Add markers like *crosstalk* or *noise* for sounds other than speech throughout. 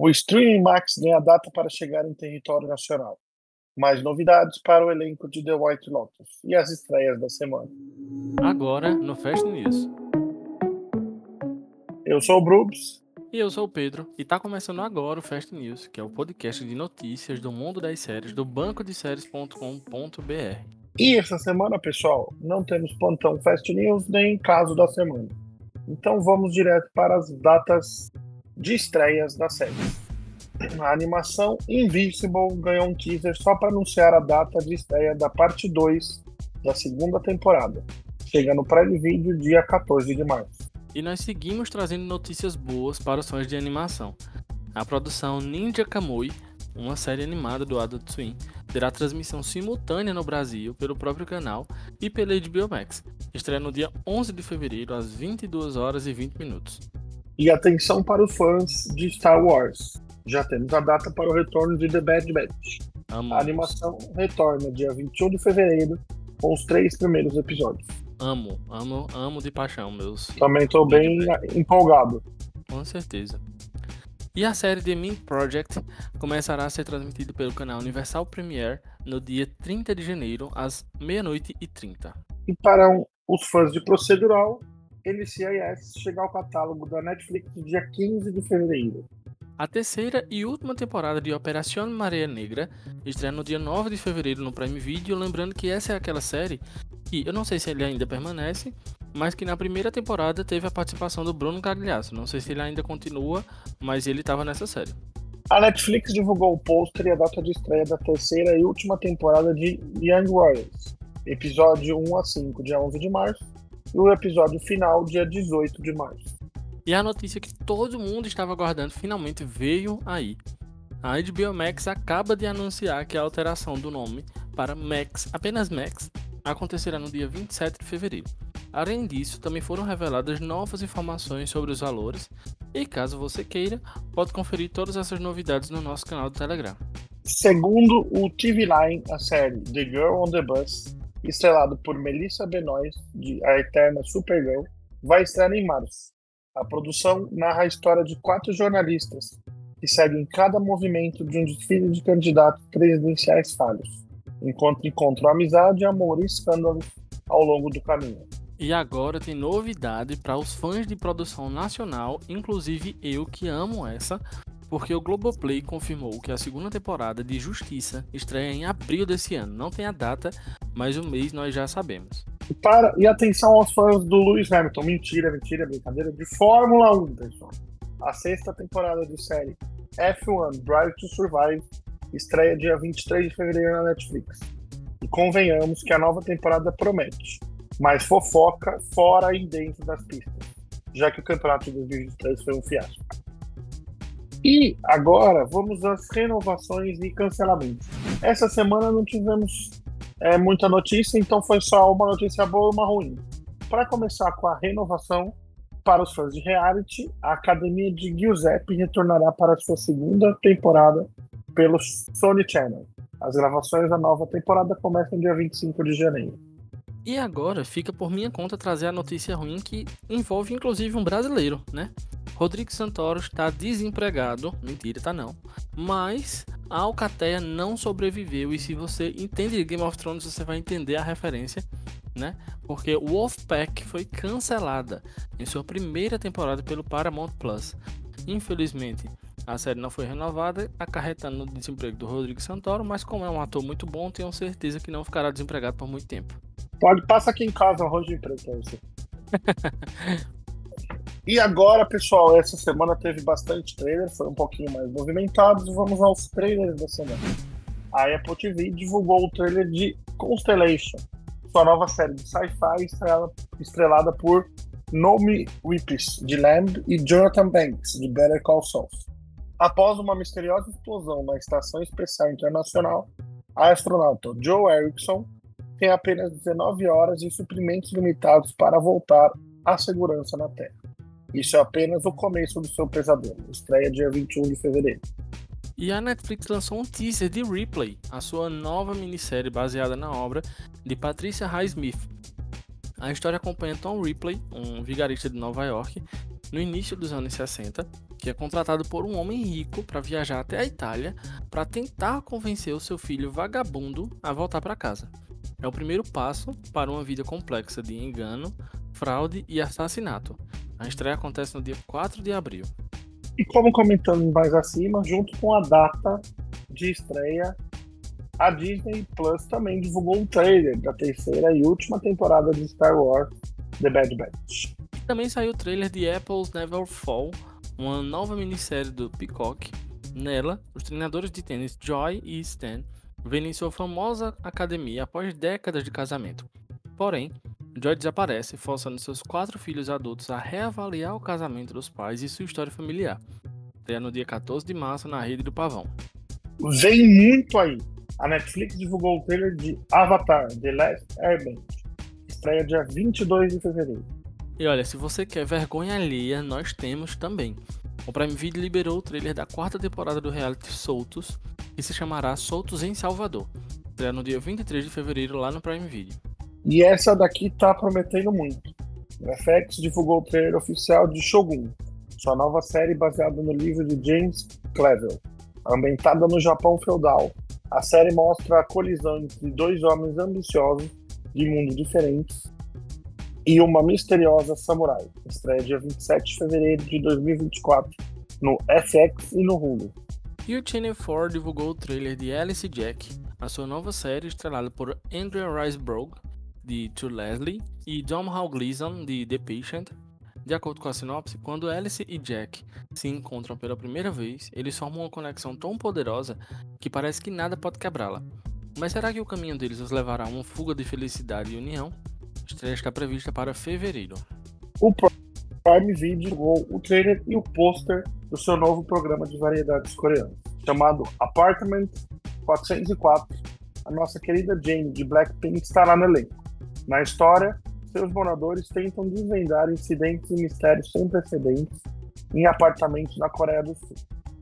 O Streaming Max ganha data para chegar em território nacional. Mais novidades para o elenco de The White Lotus e as estreias da semana. Agora no Fast News. Eu sou o Brubs. E eu sou o Pedro, e tá começando agora o Fast News, que é o podcast de notícias do mundo das séries do banco de séries.com.br. E essa semana, pessoal, não temos plantão Fast News nem caso da semana. Então vamos direto para as datas de estreias da série. A animação Invincible ganhou um teaser só para anunciar a data de estreia da parte 2 da segunda temporada. Chega no Prime Video dia 14 de março. E nós seguimos trazendo notícias boas para os fãs de animação. A produção Ninja Kamui, uma série animada do Adult Swim, terá transmissão simultânea no Brasil pelo próprio canal e pela HBO Max. Estreia no dia 11 de fevereiro às 22 horas e 20 minutos. E atenção para os fãs de Star Wars. Já temos a data para o retorno de The Bad Batch. Amamos. A animação retorna dia 21 de fevereiro com os três primeiros episódios. Amo, amo, amo de paixão, meus. Também estou bem empolgado. Com certeza. E a série The Mint Project começará a ser transmitida pelo canal Universal Premiere no dia 30 de janeiro, às meia-noite e 30. E para os fãs de procedural, NCIS chega ao catálogo da Netflix no dia 15 de fevereiro. A terceira e última temporada de Operação Maré Negra estreia no dia 9 de fevereiro no Prime Video, lembrando que essa é aquela série que eu não sei se ele ainda permanece, mas que na primeira temporada teve a participação do Bruno Gagliasso. Não sei se ele ainda continua, mas ele estava nessa série. A Netflix divulgou o pôster e a data de estreia da terceira e última temporada de Young Royals, episódio 1 a 5, dia 11 de março, e o episódio final, dia 18 de março. E a notícia que todo mundo estava aguardando finalmente veio aí. A HBO Max acaba de anunciar que a alteração do nome para Max, apenas Max, acontecerá no dia 27 de fevereiro. Além disso, também foram reveladas novas informações sobre os valores, e caso você queira, pode conferir todas essas novidades no nosso canal do Telegram. Segundo o TV Line, a série The Girl on the Bus, estrelado por Melissa Benoist, de A Eterna Supergirl, vai estrear em março. A produção narra a história de quatro jornalistas que seguem cada movimento de um desfile de candidatos presidenciais falhos, enquanto encontram amizade, amor e escândalos ao longo do caminho. E agora tem novidade para os fãs de produção nacional, inclusive eu que amo essa, porque o Globoplay confirmou que a segunda temporada de Justiça estreia em abril desse ano. Não tem a data, mas o mês nós já sabemos. E, para, e atenção aos fãs do Lewis Hamilton. Mentira, mentira, brincadeira. De Fórmula 1, pessoal. A sexta temporada de série F1 Drive to Survive estreia dia 23 de fevereiro na Netflix. E convenhamos que a nova temporada promete, mas fofoca fora e dentro das pistas, já que o campeonato de 2023 foi um fiasco. E agora vamos às renovações e cancelamentos. Essa semana não tivemos é, muita notícia, então foi só uma notícia boa e uma ruim. Para começar com a renovação, para os fãs de reality, a Academia de Giuseppe retornará para sua segunda temporada pelo Sony Channel. As gravações da nova temporada começam dia 25 de janeiro. E agora fica por minha conta trazer a notícia ruim que envolve inclusive um brasileiro, né? Rodrigo Santoro está desempregado, mentira, tá não. Mas a Alcateia não sobreviveu e se você entende Game of Thrones, você vai entender a referência, né? Porque Wolfpack foi cancelada em sua primeira temporada pelo Paramount Plus. Infelizmente, a série não foi renovada, acarretando no desemprego do Rodrigo Santoro, mas como é um ator muito bom, tenho certeza que não ficará desempregado por muito tempo. Pode passar aqui em casa arroz de emprego pra você. *laughs* e agora, pessoal, essa semana teve bastante trailer, foi um pouquinho mais movimentado. Vamos aos trailers da semana. A Apple TV divulgou o trailer de Constellation, sua nova série de sci-fi estrela- estrelada por Nomi Whippis, de Lamb, e Jonathan Banks, de Better Call Saul. Após uma misteriosa explosão na Estação Espacial Internacional, a astronauta Joe Erickson tem apenas 19 horas e suprimentos limitados para voltar à segurança na Terra. Isso é apenas o começo do seu pesadelo. Estreia dia 21 de fevereiro. E a Netflix lançou um teaser de Ripley, a sua nova minissérie baseada na obra de Patricia Highsmith. A história acompanha Tom Ripley, um vigarista de Nova York, no início dos anos 60, que que é contratado por um homem rico para viajar até a Itália para tentar convencer o seu filho vagabundo a voltar para casa. É o primeiro passo para uma vida complexa de engano, fraude e assassinato. A estreia acontece no dia 4 de abril. E como comentando mais acima, junto com a data de estreia, a Disney Plus também divulgou um trailer da terceira e última temporada de Star Wars The Bad Batch. Também saiu o trailer de Apple's Never Fall, uma nova minissérie do Peacock. Nela, os treinadores de tênis Joy e Stan vêm em sua famosa academia após décadas de casamento. Porém, Joy desaparece, forçando seus quatro filhos adultos a reavaliar o casamento dos pais e sua história familiar. Estreia no dia 14 de março na rede do Pavão. Vem muito aí! A Netflix divulgou o trailer de Avatar The Last Airbender. Estreia dia 22 de fevereiro. E olha, se você quer vergonha alheia, nós temos também. O Prime Video liberou o trailer da quarta temporada do reality Soltos, que se chamará Soltos em Salvador. Estreia no dia 23 de fevereiro lá no Prime Video. E essa daqui tá prometendo muito. FX divulgou o trailer oficial de Shogun, sua nova série baseada no livro de James Clavell, ambientada no Japão feudal, a série mostra a colisão entre dois homens ambiciosos de mundos diferentes e uma misteriosa samurai. Estreia dia 27 de fevereiro de 2024 no FX e no Hulu. E o Channel 4 divulgou o trailer de Alice Jack, a sua nova série estrelada por Andrea Riseborough, de To Leslie, e Domhnall Gleeson, de The Patient, de acordo com a sinopse, quando Alice e Jack se encontram pela primeira vez, eles formam uma conexão tão poderosa que parece que nada pode quebrá-la. Mas será que o caminho deles os levará a uma fuga de felicidade e união? Estreia está prevista para fevereiro. O Prime Video divulgou o trailer e o pôster do seu novo programa de variedades coreanas, chamado Apartment 404. A nossa querida Jane de Blackpink estará no elenco. Na história, seus moradores tentam desvendar incidentes e mistérios sem precedentes em apartamentos na Coreia do Sul.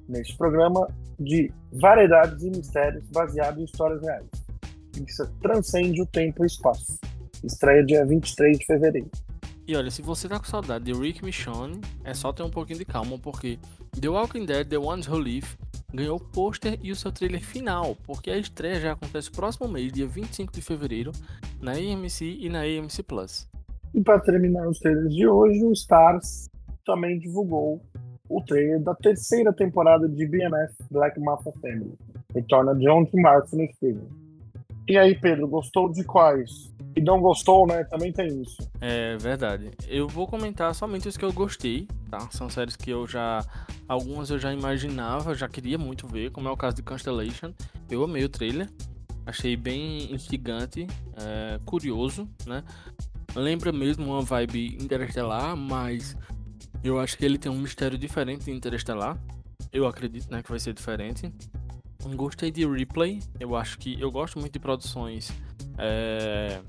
Neste programa de variedades e mistérios baseado em histórias reais. Isso transcende o tempo e espaço. Estreia dia 23 de fevereiro. E olha, se você tá com saudade de Rick Michonne, é só ter um pouquinho de calma, porque The Walking Dead The Ones Who Live ganhou o pôster e o seu trailer final, porque a estreia já acontece próximo mês, dia 25 de fevereiro, na AMC e na AMC Plus. E para terminar os trailers de hoje, o Stars também divulgou o trailer da terceira temporada de BMF Black Mafia Family. Retorna de 11 de março no streaming. E aí, Pedro, gostou de quais? E não gostou, né? Também tem isso. É verdade. Eu vou comentar somente os que eu gostei, tá? São séries que eu já. Algumas eu já imaginava, já queria muito ver, como é o caso de Constellation. Eu amei o trailer. Achei bem instigante, é, curioso, né? Lembra mesmo uma vibe interestelar, mas eu acho que ele tem um mistério diferente de Interestelar. Eu acredito, né, que vai ser diferente. Gostei de Replay. Eu acho que eu gosto muito de produções é,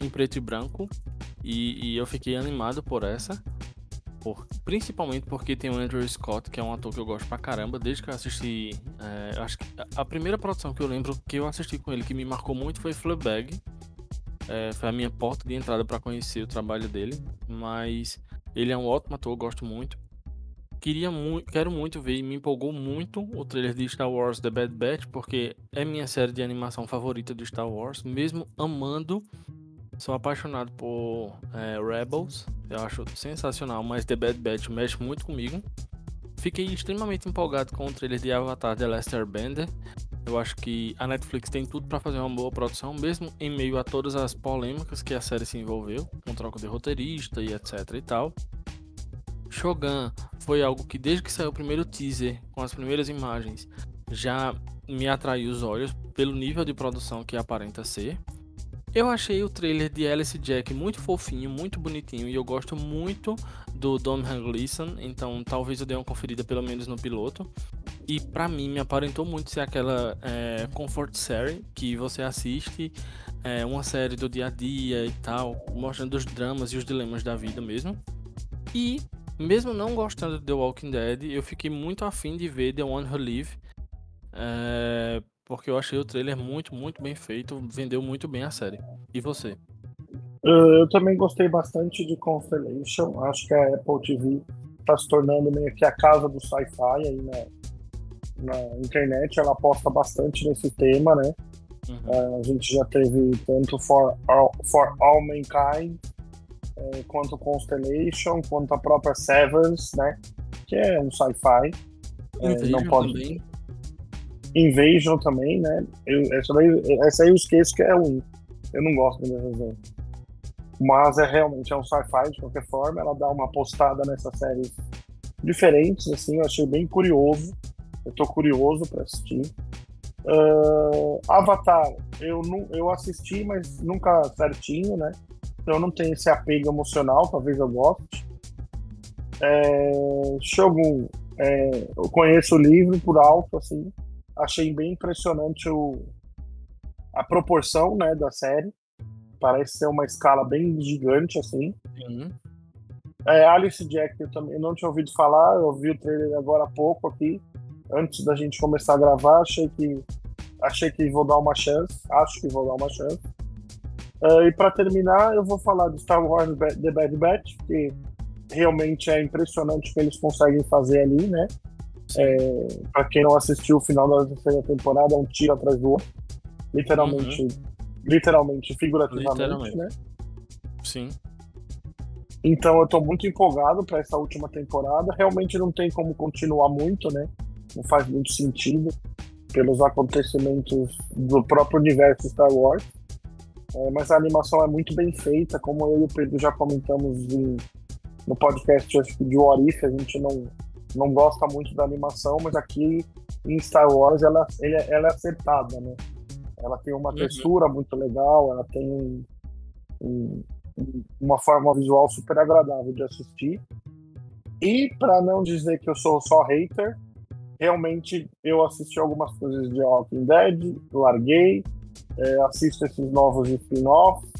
em preto e branco e, e, eu fiquei animado por essa. Por, principalmente porque tem o Andrew Scott, que é um ator que eu gosto pra caramba, desde que eu assisti. É, acho que a primeira produção que eu lembro que eu assisti com ele que me marcou muito foi Fleabag. É, foi a minha porta de entrada para conhecer o trabalho dele. Mas ele é um ótimo ator, gosto muito. Queria muito, quero muito ver e me empolgou muito o trailer de Star Wars The Bad Batch, porque é minha série de animação favorita do Star Wars, mesmo amando. Sou apaixonado por é, Rebels, eu acho sensacional, mas The Bad Batch mexe muito comigo. Fiquei extremamente empolgado com o trailer de Avatar The Last Airbender. Eu acho que a Netflix tem tudo para fazer uma boa produção, mesmo em meio a todas as polêmicas que a série se envolveu, com troca de roteirista e etc e tal. Shogun foi algo que desde que saiu o primeiro teaser, com as primeiras imagens, já me atraiu os olhos pelo nível de produção que aparenta ser. Eu achei o trailer de Alice Jack muito fofinho, muito bonitinho e eu gosto muito do Dom Gleeson, então talvez eu dê uma conferida pelo menos no piloto. E para mim me aparentou muito ser aquela é, comfort série que você assiste é, uma série do dia a dia e tal, mostrando os dramas e os dilemas da vida mesmo. E mesmo não gostando de The Walking Dead, eu fiquei muito afim de ver The One Who Live. É, porque eu achei o trailer muito, muito bem feito, vendeu muito bem a série. E você? Eu também gostei bastante de Constellation. Acho que a Apple TV está se tornando meio que a casa do sci-fi aí na, na internet. Ela aposta bastante nesse tema, né? Uhum. Uh, a gente já teve tanto For All, For All Mankind, quanto Constellation, quanto a própria Severance, né? Que é um sci-fi. Uh, não pode... também. Invasion também, né? Eu, essa, daí, essa aí eu esqueço que é um. Eu não gosto dessa. Mas é realmente é um sci-fi de qualquer forma. Ela dá uma postada nessas séries diferentes, assim. Eu achei bem curioso. Eu tô curioso para assistir. Uh, Avatar, eu, não, eu assisti, mas nunca certinho, né? Então eu não tenho esse apego emocional, talvez eu goste. É, Shogun, é, eu conheço o livro por alto, assim. Achei bem impressionante o, a proporção né, da série. Parece ser uma escala bem gigante, assim. Uhum. É, Alice Jack, eu também não tinha ouvido falar, eu vi o trailer agora há pouco aqui, antes da gente começar a gravar, achei que achei que vou dar uma chance, acho que vou dar uma chance. Uh, e para terminar, eu vou falar de Star Wars The Bad Batch, que realmente é impressionante o que eles conseguem fazer ali, né? É, para quem não assistiu o final da terceira temporada, é um tiro atrás do outro. Literalmente, uhum. literalmente, figurativamente, literalmente. né? Sim. Então eu tô muito empolgado para essa última temporada. Realmente não tem como continuar muito, né? Não faz muito sentido pelos acontecimentos do próprio universo Star Wars. É, mas a animação é muito bem feita, como eu e o Pedro já comentamos em, no podcast acho que de What If, a gente não, não gosta muito da animação, mas aqui em Star Wars ela, ela é acertada, né? Ela tem uma uhum. textura muito legal, ela tem um, um, uma forma visual super agradável de assistir. E para não dizer que eu sou só hater, realmente eu assisti algumas coisas de Walking Dead, larguei, é, assisto esses novos spin-offs,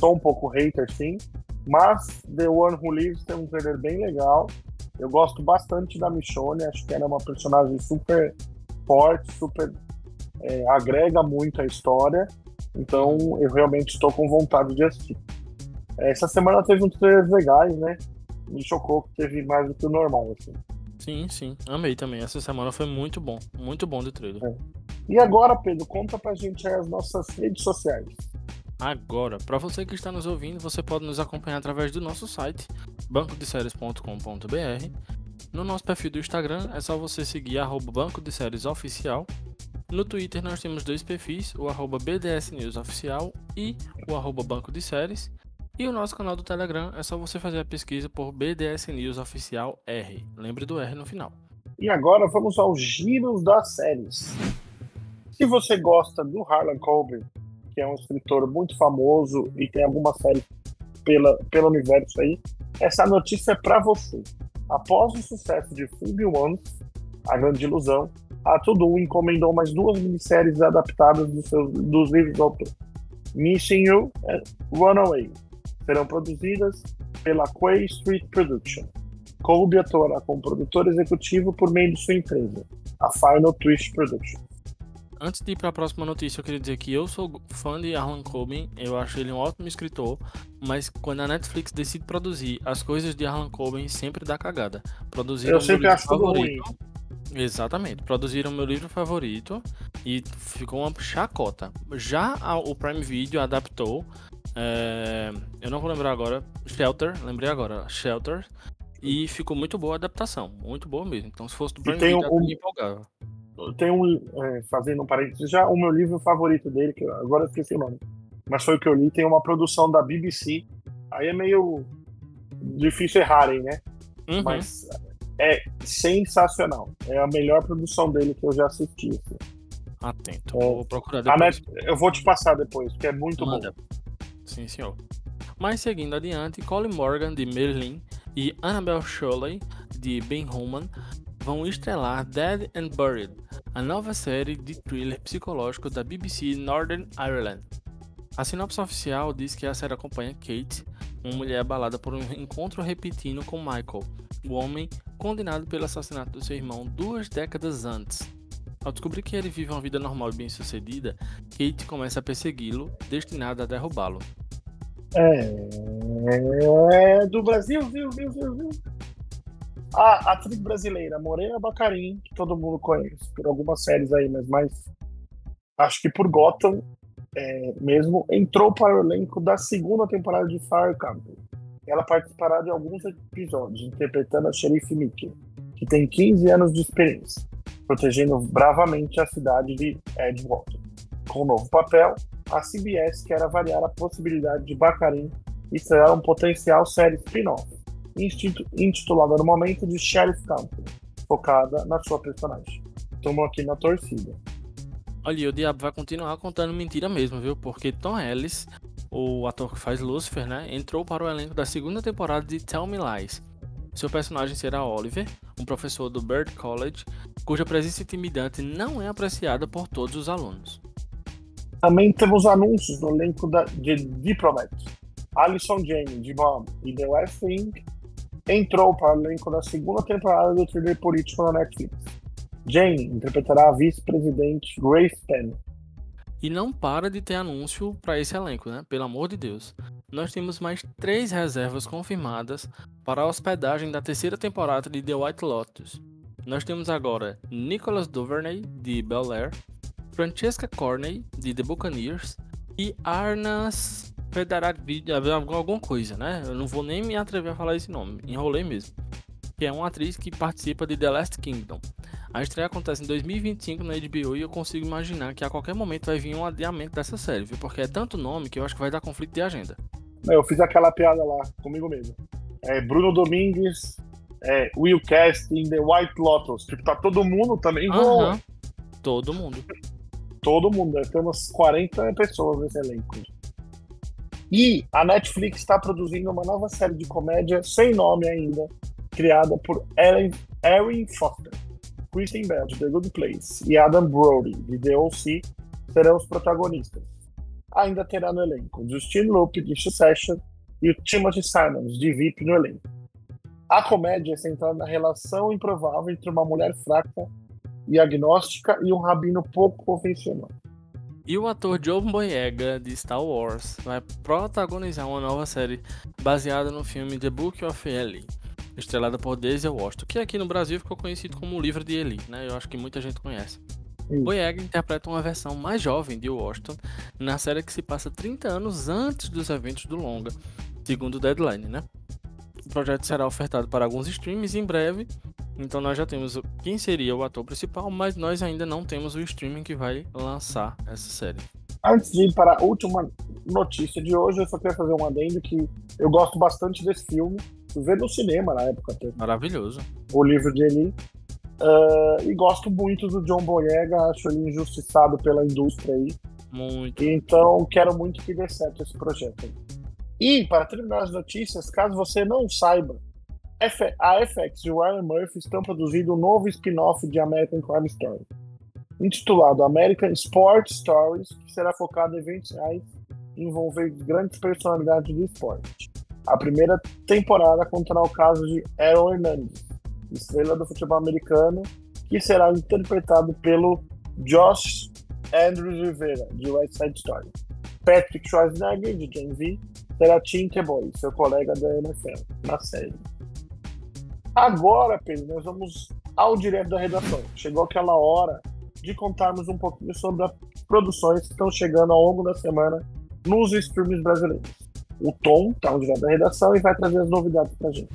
sou um pouco hater sim, mas The One Who Lives tem um trailer bem legal. Eu gosto bastante da Michonne, acho que ela é uma personagem super forte, super é, agrega muito a história. Então eu realmente estou com vontade de assistir. Essa semana teve uns trailers legais, né? Me chocou que teve mais do que o normal, assim. Sim, sim. Amei também. Essa semana foi muito bom. Muito bom de trailer. É. E agora, Pedro, conta pra gente as nossas redes sociais. Agora, para você que está nos ouvindo, você pode nos acompanhar através do nosso site, bancodeséries.com.br. No nosso perfil do Instagram é só você seguir arroba Banco de Séries Oficial. No Twitter nós temos dois perfis, o arroba BDS News Oficial e o arroba Banco de Séries. E o nosso canal do Telegram é só você fazer a pesquisa por BDS News Oficial R. Lembre do R no final. E agora vamos aos giros das séries. Se você gosta do Harlan Coben, que é um escritor muito famoso e tem algumas séries pela, pelo universo aí, essa notícia é para você. Após o sucesso de Phoebe Once, A Grande Ilusão, a Tudo encomendou mais duas minisséries adaptadas dos, dos livros do autor. Missing You e Runaway, serão produzidas pela Quay Street Production. Colby atuará como produtor executivo por meio de sua empresa, a Final Twist Production. Antes de ir para a próxima notícia, eu queria dizer que eu sou fã de Arlan Coben, eu acho ele um ótimo escritor, mas quando a Netflix decide produzir as coisas de Arlan Coben, sempre dá cagada. Produziram eu sempre acho favorito. ruim. Exatamente, produziram meu livro favorito e ficou uma chacota. Já o Prime Video adaptou é, eu não vou lembrar agora. Shelter, lembrei agora. Shelter. E ficou muito boa a adaptação. Muito boa mesmo. Então, se fosse do Prime Video, um, empolgava. Tem um. É, fazendo um parênteses, já o meu livro favorito dele, que agora eu esqueci o nome. Mas foi o que eu li, tem uma produção da BBC. Aí é meio difícil errarem, né? Uhum. Mas é sensacional. É a melhor produção dele que eu já assisti. Assim. Atento. É, vou procurar depois. Net, eu vou te passar depois, que é muito Manda. bom. Sim, senhor. Mas seguindo adiante, Colin Morgan, de Merlin, e Annabelle Shirley, de Ben Human, vão estrelar Dead and Buried, a nova série de thriller psicológico da BBC Northern Ireland. A sinopse oficial diz que a série acompanha Kate, uma mulher abalada por um encontro repetindo com Michael, o homem condenado pelo assassinato do seu irmão duas décadas antes. Ao descobrir que ele vive uma vida normal e bem-sucedida, Kate começa a persegui-lo, destinada a derrubá-lo. É... é do Brasil, viu, viu, viu, viu. A atriz brasileira Morena Bacarin, que todo mundo conhece por algumas séries aí, mas mais acho que por Gotham é, mesmo, entrou para o elenco da segunda temporada de Fire Company. Ela participará de alguns episódios, interpretando a xerife Mickey, que tem 15 anos de experiência, protegendo bravamente a cidade de Edgewater. Com o um novo papel, a CBS quer avaliar a possibilidade de Bacarin estrear um potencial série spin-off, intitulada no momento de Sheriff Company, focada na sua personagem. Estamos aqui na torcida. Olha, o diabo vai continuar contando mentira mesmo, viu? Porque Tom Ellis, o ator que faz Lucifer, né, entrou para o elenco da segunda temporada de Tell Me Lies. Seu personagem será Oliver, um professor do Bird College, cuja presença intimidante não é apreciada por todos os alunos. Também temos anúncios no elenco da, de Diplomat. Alison Jane, de Mom e The West Wing, entrou para o elenco da segunda temporada do thriller político na Netflix. Jane interpretará a vice-presidente Grace Penn. E não para de ter anúncio para esse elenco, né? Pelo amor de Deus. Nós temos mais três reservas confirmadas para a hospedagem da terceira temporada de The White Lotus. Nós temos agora Nicholas Duvernay, de Bel Air, Francesca Corney, de The Buccaneers, e Arnas Federavid, alguma coisa, né? Eu não vou nem me atrever a falar esse nome, enrolei mesmo. Que é uma atriz que participa de The Last Kingdom. A estreia acontece em 2025 na HBO e eu consigo imaginar que a qualquer momento vai vir um adiamento dessa série, viu? Porque é tanto nome que eu acho que vai dar conflito de agenda. Eu fiz aquela piada lá comigo mesmo. É Bruno Domingues, é Will Cast in The White Lotus. Tipo, tá todo mundo também. Uhum. Todo mundo. Todo mundo. Deve ter umas 40 pessoas nesse elenco. E a Netflix está produzindo uma nova série de comédia sem nome ainda, criada por Ellen, Erin Foster. Kristen Bell, de The Good Place, e Adam Brody, de The O.C., serão os protagonistas. Ainda terá no elenco Justin Lupe, de Succession, e o Timothy Simons, de VIP, no elenco. A comédia é centrada na relação improvável entre uma mulher fraca e agnóstica e um rabino pouco convencional. E o ator John Boyega, de Star Wars, vai protagonizar uma nova série baseada no filme The Book of Eli, estrelada por Denzel Washington, que aqui no Brasil ficou conhecido como o livro de Eli, né? Eu acho que muita gente conhece. Hum. Boyega interpreta uma versão mais jovem de Washington na série que se passa 30 anos antes dos eventos do longa, segundo o Deadline, né? O projeto será ofertado para alguns streams em breve, então nós já temos quem seria o ator principal, mas nós ainda não temos o streaming que vai lançar essa série. Antes de ir para a última notícia de hoje, eu só queria fazer um adendo que eu gosto bastante desse filme ver no cinema na época. Até. Maravilhoso. O livro de Eli. Uh, e gosto muito do John Boyega, acho ele injustiçado pela indústria aí. Muito. Então quero muito que dê certo esse projeto. E, para terminar as notícias, caso você não saiba, a FX e Ryan Murphy estão produzindo um novo spin-off de American Crime Story, intitulado American Sports Stories, que será focado em eventos reais envolvendo grandes personalidades do esporte. A primeira temporada contará o caso de Aaron Hernandez, estrela do futebol americano, que será interpretado pelo Josh Andrews Rivera, de West Side Story. Patrick Schwarzenegger, de Gen V, será Tim Teboy, seu colega da NFL, na série. Agora, Pedro, nós vamos ao direto da redação. Chegou aquela hora de contarmos um pouquinho sobre as produções que estão chegando ao longo da semana nos streams brasileiros o Tom, tá no direto da redação, e vai trazer as novidades pra gente.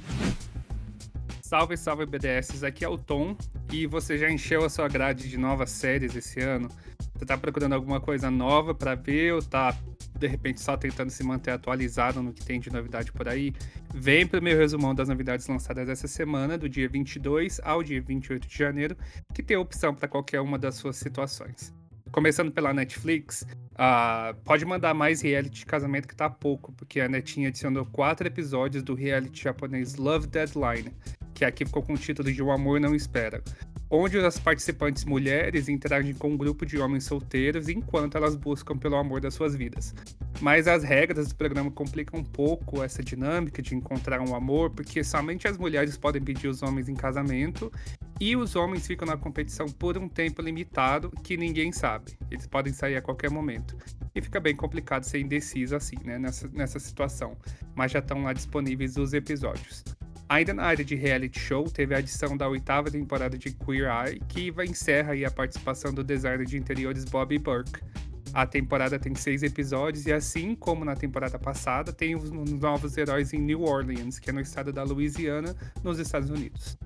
Salve, salve BDS, aqui é o Tom e você já encheu a sua grade de novas séries esse ano? Você tá procurando alguma coisa nova para ver ou tá de repente só tentando se manter atualizado no que tem de novidade por aí? Vem pro meu resumão das novidades lançadas essa semana, do dia 22 ao dia 28 de janeiro, que tem opção para qualquer uma das suas situações. Começando pela Netflix, uh, pode mandar mais reality de casamento que tá pouco, porque a Netinha adicionou quatro episódios do reality japonês Love Deadline, que aqui ficou com o título de O Amor Não Espera, onde as participantes mulheres interagem com um grupo de homens solteiros enquanto elas buscam pelo amor das suas vidas. Mas as regras do programa complicam um pouco essa dinâmica de encontrar um amor, porque somente as mulheres podem pedir os homens em casamento e os homens ficam na competição por um tempo limitado que ninguém sabe. Eles podem sair a qualquer momento. E fica bem complicado ser indeciso assim, né, nessa, nessa situação. Mas já estão lá disponíveis os episódios. Ainda na área de reality show, teve a adição da oitava temporada de Queer Eye, que encerra a participação do designer de interiores Bobby Burke. A temporada tem seis episódios e, assim como na temporada passada, tem os novos heróis em New Orleans, que é no estado da Louisiana, nos Estados Unidos.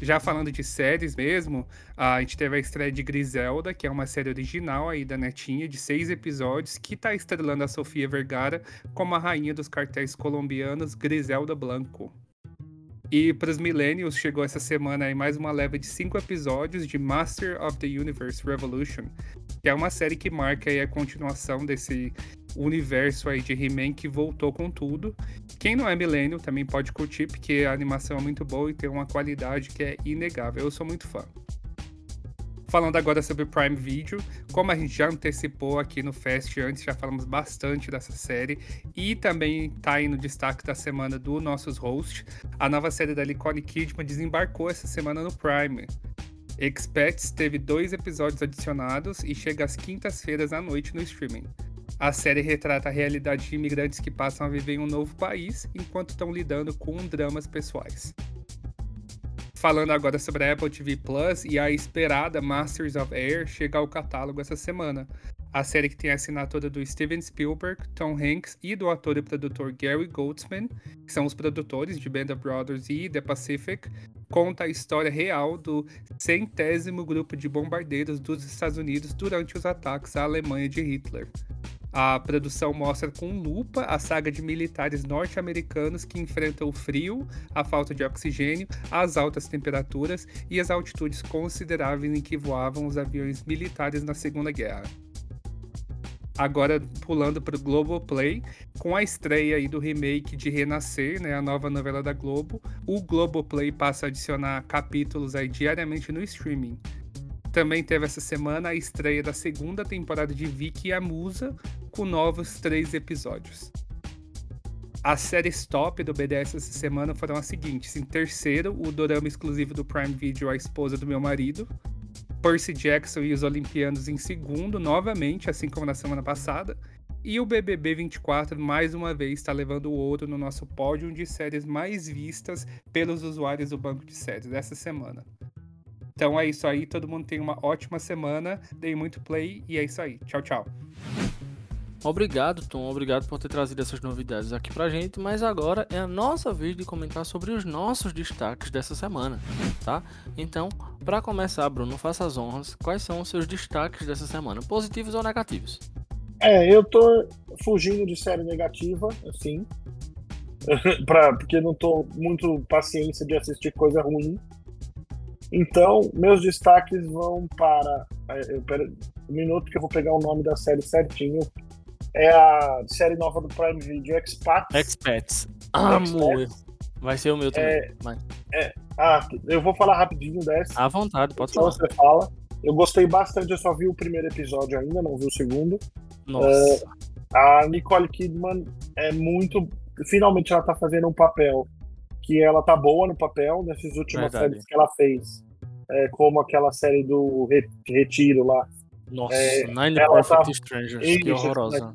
Já falando de séries mesmo, a gente teve a estreia de Griselda, que é uma série original aí da Netinha, de seis episódios, que está estrelando a Sofia Vergara como a rainha dos cartéis colombianos Griselda Blanco. E para os Millennials, chegou essa semana aí mais uma leva de cinco episódios de Master of the Universe Revolution, que é uma série que marca aí a continuação desse universo aí de He-Man que voltou com tudo. Quem não é millennial também pode curtir, porque a animação é muito boa e tem uma qualidade que é inegável. Eu sou muito fã. Falando agora sobre Prime Video, como a gente já antecipou aqui no Fest antes, já falamos bastante dessa série e também tá aí no destaque da semana do nossos hosts, a nova série da Nicole Kidman desembarcou essa semana no Prime. Expats teve dois episódios adicionados e chega às quintas-feiras à noite no streaming. A série retrata a realidade de imigrantes que passam a viver em um novo país enquanto estão lidando com dramas pessoais. Falando agora sobre a Apple TV Plus e a esperada Masters of Air chega ao catálogo essa semana. A série que tem a assinatura do Steven Spielberg, Tom Hanks e do ator e produtor Gary Goldsman, que são os produtores de Band of Brothers e The Pacific, conta a história real do centésimo grupo de bombardeiros dos Estados Unidos durante os ataques à Alemanha de Hitler. A produção mostra com lupa a saga de militares norte-americanos que enfrentam o frio, a falta de oxigênio, as altas temperaturas e as altitudes consideráveis em que voavam os aviões militares na Segunda Guerra. Agora pulando para o Globoplay, com a estreia aí do remake de Renascer, né, a nova novela da Globo, o Globoplay passa a adicionar capítulos aí diariamente no streaming. Também teve essa semana a estreia da segunda temporada de Vicky e a Musa, com novos três episódios. As séries top do BDS essa semana foram as seguintes: em terceiro, o dorama exclusivo do Prime Video A Esposa do Meu Marido. Percy Jackson e os Olimpianos em segundo, novamente, assim como na semana passada. E o BBB 24, mais uma vez, está levando o ouro no nosso pódio de séries mais vistas pelos usuários do banco de séries dessa semana. Então é isso aí, todo mundo tem uma ótima semana, dei muito play e é isso aí. Tchau, tchau. Obrigado, Tom. Obrigado por ter trazido essas novidades aqui pra gente. Mas agora é a nossa vez de comentar sobre os nossos destaques dessa semana, tá? Então, para começar, Bruno, faça as honras. Quais são os seus destaques dessa semana, positivos ou negativos? É, eu tô fugindo de série negativa, assim, *laughs* pra, porque não tô muito paciência de assistir coisa ruim. Então, meus destaques vão para. É, eu, pera, um minuto que eu vou pegar o nome da série certinho. É a série nova do Prime Video, Expats. Expats. Amo! Vai ser o meu também. É, mas... é, ah, eu vou falar rapidinho dessa. À vontade, pode falar. Você fala. Eu gostei bastante, eu só vi o primeiro episódio ainda, não vi o segundo. Nossa. Uh, a Nicole Kidman é muito. Finalmente ela tá fazendo um papel que ela tá boa no papel nessas últimas Verdade. séries que ela fez, é, como aquela série do Retiro lá. Nossa, é, Nine Perfect tá... Strangers, Isso, que horrorosa.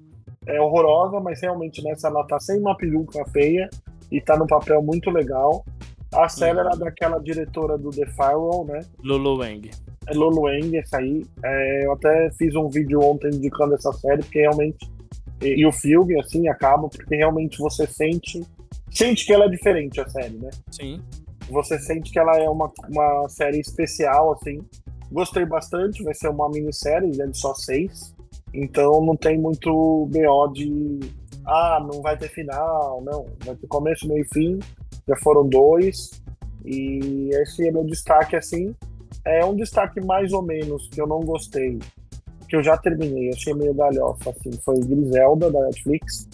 É, é horrorosa, mas realmente nessa ela tá sem uma peruca feia e tá no papel muito legal. A série uhum. era daquela diretora do The Firewall, né? Lulu Wang. É Lulu Wang, essa aí. É, eu até fiz um vídeo ontem indicando essa série, porque realmente. E, e o filme, assim, acaba, porque realmente você sente sente que ela é diferente a série, né? Sim. Você sente que ela é uma, uma série especial, assim. Gostei bastante, vai ser uma minissérie, né, de só seis. Então não tem muito BO de. Ah, não vai ter final, não. Vai ter começo, meio e fim. Já foram dois. E esse é meu destaque, assim. É um destaque mais ou menos que eu não gostei. Que eu já terminei, achei meio galhofa, assim. Foi Griselda, da Netflix.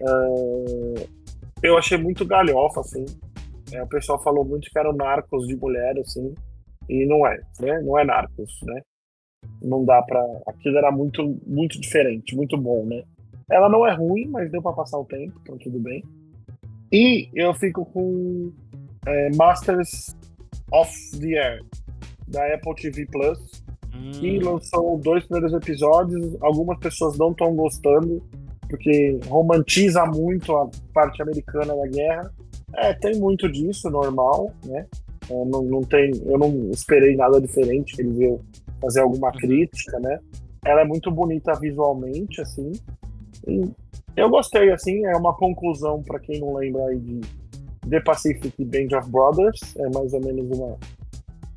Uh, eu achei muito galhofa, assim. É, o pessoal falou muito que eram narcos de mulher, assim. E não é, né? Não é narcos, né? Não dá pra. Aquilo era muito, muito diferente, muito bom, né? Ela não é ruim, mas deu pra passar o tempo, então tudo bem. E eu fico com é, Masters of the Air, da Apple TV Plus, hum. que lançou dois primeiros episódios. Algumas pessoas não estão gostando porque romantiza muito a parte americana da guerra. É, tem muito disso, normal, né? É, não, não tem, eu não esperei nada diferente, ele veio fazer alguma uhum. crítica, né? Ela é muito bonita visualmente, assim. eu gostei, assim, é uma conclusão para quem não lembra aí de The Pacific Band of Brothers, é mais ou menos uma,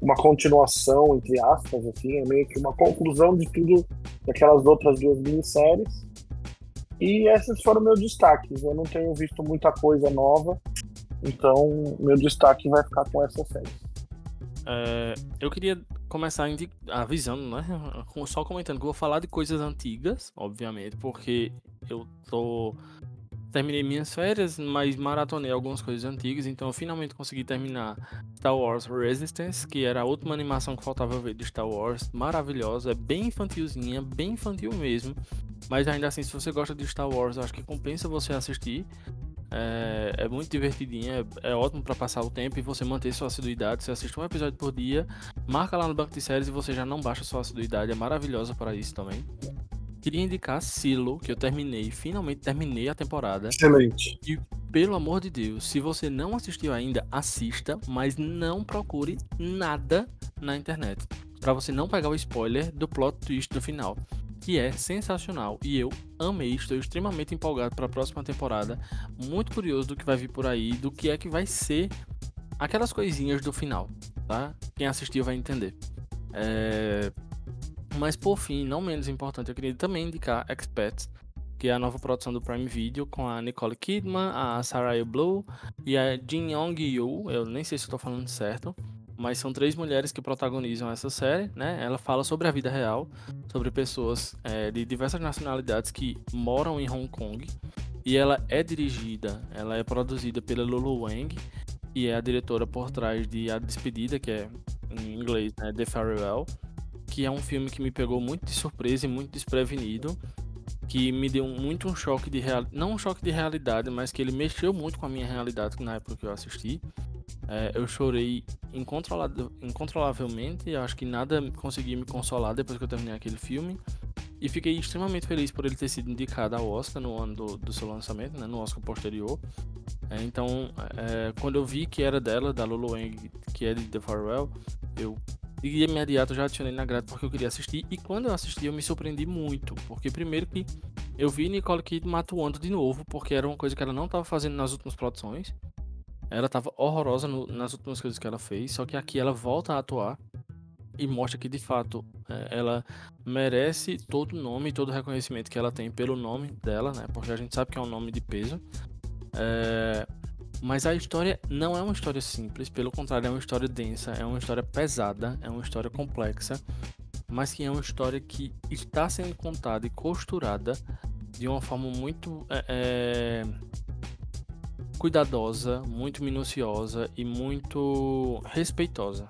uma continuação, entre aspas, assim, é meio que uma conclusão de tudo daquelas outras duas minisséries. E esses foram meus destaques. Eu não tenho visto muita coisa nova, então meu destaque vai ficar com essa série. É, eu queria começar avisando, né? Só comentando que eu vou falar de coisas antigas, obviamente, porque eu tô terminei minhas férias, mas maratonei algumas coisas antigas, então eu finalmente consegui terminar Star Wars Resistance, que era a última animação que faltava ver de Star Wars, maravilhosa, bem infantilzinha, bem infantil mesmo, mas ainda assim, se você gosta de Star Wars, eu acho que compensa você assistir. É, é muito divertidinha, é, é ótimo para passar o tempo e você manter sua assiduidade. Você assiste um episódio por dia, marca lá no banco de séries e você já não baixa sua assiduidade, é maravilhosa para isso também. Queria indicar Silo, que eu terminei, finalmente terminei a temporada. Excelente. E pelo amor de Deus, se você não assistiu ainda, assista, mas não procure nada na internet. para você não pegar o spoiler do plot twist do final. Que é sensacional. E eu amei, estou extremamente empolgado para a próxima temporada. Muito curioso do que vai vir por aí, do que é que vai ser aquelas coisinhas do final, tá? Quem assistiu vai entender. É... Mas por fim, não menos importante, eu queria também indicar Expats, que é a nova produção do Prime Video com a Nicole Kidman, a Sarah Blue e a Jin Yong Yoo. Eu nem sei se estou falando certo, mas são três mulheres que protagonizam essa série, né? Ela fala sobre a vida real, sobre pessoas é, de diversas nacionalidades que moram em Hong Kong. E ela é dirigida, ela é produzida pela Lulu Wang, e é a diretora por trás de A Despedida, que é em inglês, né, The Farewell que é um filme que me pegou muito de surpresa e muito desprevenido, que me deu muito um choque de realidade, não um choque de realidade, mas que ele mexeu muito com a minha realidade na época que eu assisti. É, eu chorei incontrolavelmente, acho que nada conseguia me consolar depois que eu terminei aquele filme. E fiquei extremamente feliz por ele ter sido indicado ao Oscar no ano do, do seu lançamento, né, no Oscar posterior. É, então, é, quando eu vi que era dela, da Lulu Wang, que é de The Farewell, eu de imediato já adicionei na grade porque eu queria assistir. E quando eu assisti, eu me surpreendi muito. Porque primeiro que eu vi Nicole Kidman atuando de novo, porque era uma coisa que ela não estava fazendo nas últimas produções. Ela estava horrorosa no, nas últimas coisas que ela fez. Só que aqui ela volta a atuar. E mostra que de fato é, ela merece todo o nome e todo o reconhecimento que ela tem pelo nome dela, né? Porque a gente sabe que é um nome de peso. É, mas a história não é uma história simples, pelo contrário, é uma história densa, é uma história pesada, é uma história complexa, mas que é uma história que está sendo contada e costurada de uma forma muito é, é cuidadosa, muito minuciosa e muito respeitosa.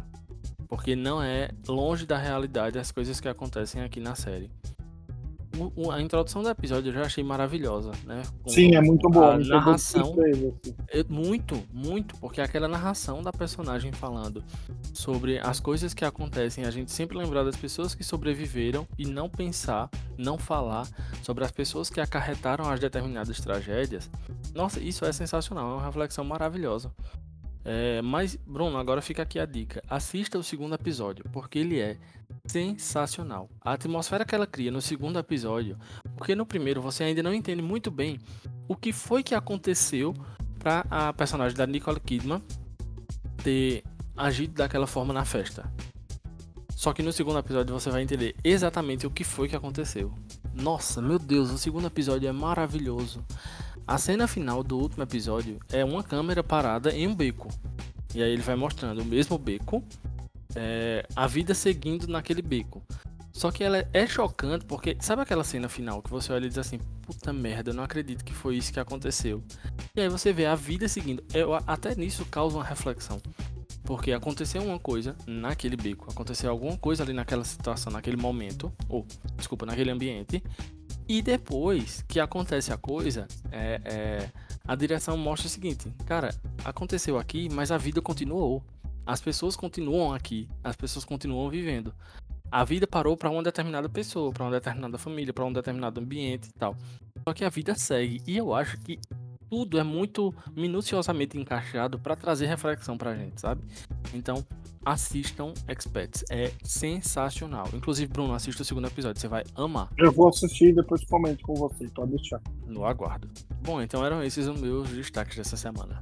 Porque não é longe da realidade as coisas que acontecem aqui na série a introdução do episódio eu já achei maravilhosa, né? Com Sim, é muito boa. A narração. Assim. muito, muito, porque aquela narração da personagem falando sobre as coisas que acontecem, a gente sempre lembrar das pessoas que sobreviveram e não pensar, não falar sobre as pessoas que acarretaram as determinadas tragédias. Nossa, isso é sensacional, é uma reflexão maravilhosa. É, mas, Bruno, agora fica aqui a dica. Assista o segundo episódio, porque ele é sensacional. A atmosfera que ela cria no segundo episódio, porque no primeiro você ainda não entende muito bem o que foi que aconteceu para a personagem da Nicole Kidman ter agido daquela forma na festa. Só que no segundo episódio você vai entender exatamente o que foi que aconteceu. Nossa, meu Deus, o segundo episódio é maravilhoso. A cena final do último episódio é uma câmera parada em um beco. E aí ele vai mostrando o mesmo beco, é, a vida seguindo naquele beco. Só que ela é chocante porque, sabe aquela cena final que você olha e diz assim: puta merda, não acredito que foi isso que aconteceu. E aí você vê a vida seguindo. Eu, até nisso causa uma reflexão. Porque aconteceu uma coisa naquele beco, aconteceu alguma coisa ali naquela situação, naquele momento, ou, desculpa, naquele ambiente, e depois que acontece a coisa, é, é, a direção mostra o seguinte: cara, aconteceu aqui, mas a vida continuou. As pessoas continuam aqui, as pessoas continuam vivendo. A vida parou para uma determinada pessoa, para uma determinada família, para um determinado ambiente e tal. Só que a vida segue. E eu acho que tudo é muito minuciosamente encaixado para trazer reflexão pra gente, sabe? Então, assistam Experts, é sensacional. Inclusive, Bruno, assista o segundo episódio, você vai amar. Eu vou assistir e depois comento com você, pode deixar. No aguardo. Bom, então eram esses os meus destaques dessa semana.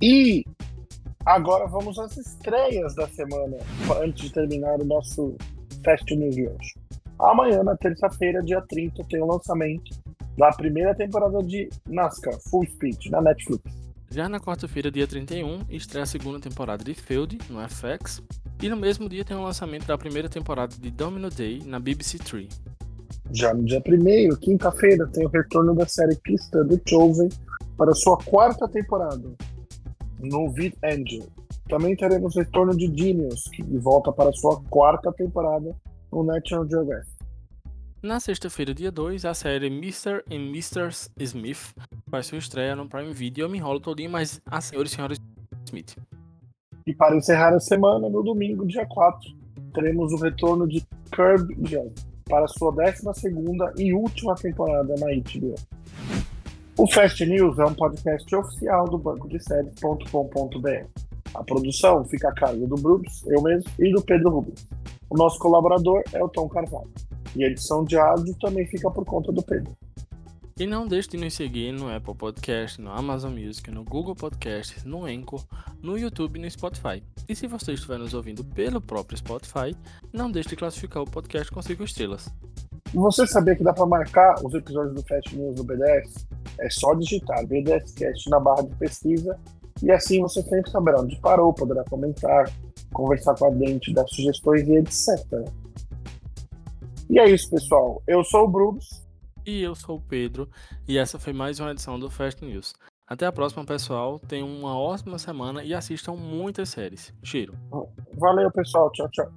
E agora vamos às estreias da semana, antes de terminar o nosso Fast News de hoje. Amanhã, na terça-feira, dia 30, tem o lançamento da primeira temporada de NASCAR Full Speed na Netflix. Já na quarta-feira, dia 31, estreia a segunda temporada de Field no FX. E no mesmo dia tem o lançamento da primeira temporada de Domino Day na BBC Three. Já no dia 1 quinta-feira, tem o retorno da série cristã The Chosen para sua quarta temporada no Vid Angel. Também teremos o retorno de Genius, que volta para sua quarta temporada no National Geographic. Na sexta-feira, dia 2, a série Mr. and Mrs. Smith faz sua estreia no Prime Video. Eu me enrolo todinho, mas a senhora e senhora Smith. E para encerrar a semana, no domingo, dia 4, teremos o retorno de Curb Jam para sua 12 e última temporada na HBO. O Fast News é um podcast oficial do banco de séries.com.br. A produção fica a cargo do Brooks, eu mesmo, e do Pedro Rubens. O nosso colaborador é o Tom Carvalho. E a edição de áudio também fica por conta do Pedro. E não deixe de nos seguir no Apple Podcast, no Amazon Music, no Google Podcast, no Anchor, no YouTube e no Spotify. E se você estiver nos ouvindo pelo próprio Spotify, não deixe de classificar o podcast com 5 estrelas. E você sabia que dá para marcar os episódios do Fast News do BDS? É só digitar BDScast na barra de pesquisa e assim você sempre saberá onde parou, poderá comentar, conversar com a dente, dar sugestões e etc. E é isso, pessoal. Eu sou o Bruce. E eu sou o Pedro. E essa foi mais uma edição do Fast News. Até a próxima, pessoal. Tenham uma ótima semana e assistam muitas séries. Cheiro. Valeu, pessoal. Tchau, tchau.